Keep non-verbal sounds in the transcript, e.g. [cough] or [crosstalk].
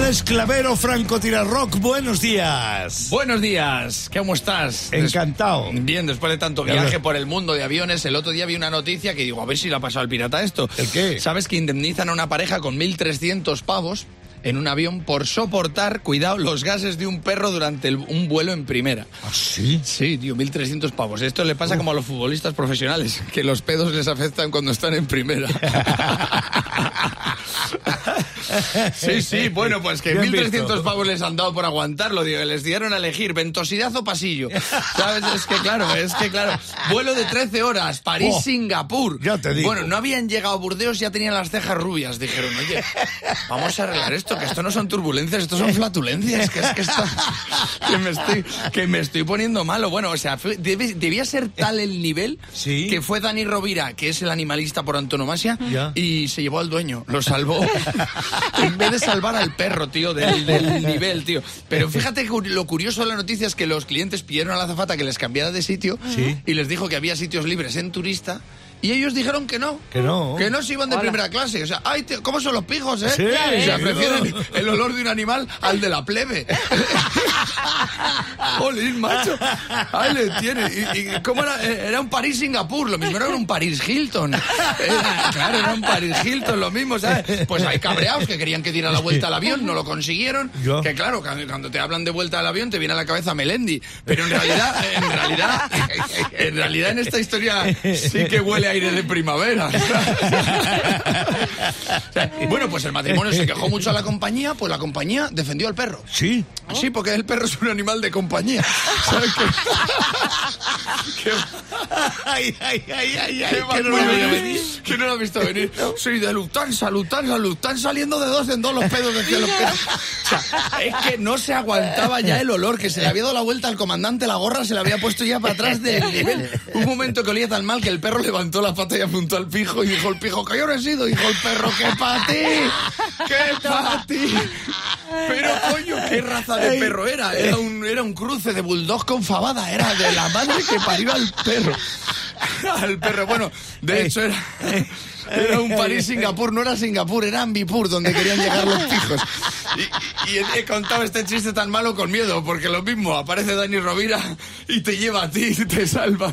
Alex Clavero, Franco Tirarrock, buenos días. Buenos días, ¿cómo estás? Encantado. Bien, después de tanto viaje por el mundo de aviones, el otro día vi una noticia que digo, a ver si le ha pasado al pirata esto. ¿El qué? ¿Sabes que indemnizan a una pareja con 1.300 pavos en un avión por soportar, cuidado, los gases de un perro durante el- un vuelo en primera? ¿Ah, sí? Sí, tío, 1.300 pavos. Esto le pasa como a los futbolistas profesionales, que los pedos les afectan cuando están en primera. [laughs] [laughs] Sí, sí, bueno, pues que Bien 1.300 visto. pavos les han dado por aguantarlo, digo, les dieron a elegir ventosidad o pasillo. ¿Sabes? Es que claro, es que claro, vuelo de 13 horas, París-Singapur. Oh, ya te digo. Bueno, no habían llegado a Burdeos, ya tenían las cejas rubias. Dijeron, oye, vamos a arreglar esto, que esto no son turbulencias, esto son flatulencias, que es que esto, que me estoy, que me estoy poniendo malo. Bueno, o sea, debe- debía ser tal el nivel Sí. que fue Dani Rovira, que es el animalista por antonomasia, Ya. y se llevó al dueño, lo salvó. [laughs] [laughs] en vez de salvar al perro, tío, del, del [laughs] nivel, tío. Pero fíjate que lo curioso de la noticia es que los clientes pidieron a la azafata que les cambiara de sitio Sí. y les dijo que había sitios libres en turista. Y ellos dijeron que no. Que no. Que no se iban de primera clase. O sea, ay, tío, ¿cómo son los pijos, eh? Sí, o sea, prefieren no. el olor de un animal al de la plebe. [laughs] Jolín, macho. Ahí le tiene. ¿Y, y cómo era? Eh, Era un París-Singapur. Lo mismo era un París-Hilton. Era- claro, era un París-Hilton, lo mismo, ¿sabes? Pues hay cabreados que querían que diera la vuelta al avión, no lo consiguieron. Ya. Que claro, cuando cuando te hablan de vuelta al avión te viene a la cabeza Melendi. Pero en realidad, en realidad, en realidad en esta historia sí que huele a aire de primavera. [laughs] O sea, bueno, pues el matrimonio se quejó mucho a la compañía, pues la compañía defendió al perro. Sí. Sí, porque el perro es un animal de compañía. ¿Sabes qué? Qué- [laughs] Ay, ay, ay, ay, ay, qué que mal no lo venir. Que no lo ha visto venir. Soy de Lufthansa, Lufthansa, Lufthansa saliendo de dos en dos los pedos decía los pedos. O sea, es que no se aguantaba ya el olor, que se le había dado la vuelta al comandante, la gorra se le había puesto ya para atrás del nivel. Un momento que olía tan mal que el perro levantó la pata y apuntó al pijo y dijo el pijo, que yo no he sido. Dijo el perro, que para ti, que para ti. Pero coño, ¿qué raza de perro era? Era un, era un cruce de bulldog con fabada, era de la madre que parió al perro. Al perro, bueno, de hecho era... Era un París-Singapur, no era Singapur, era Ambipur, donde querían llegar los pijos. Y, y he, he contado este chiste tan malo con miedo, porque lo mismo, aparece Dani Rovira y te lleva a ti y te salva.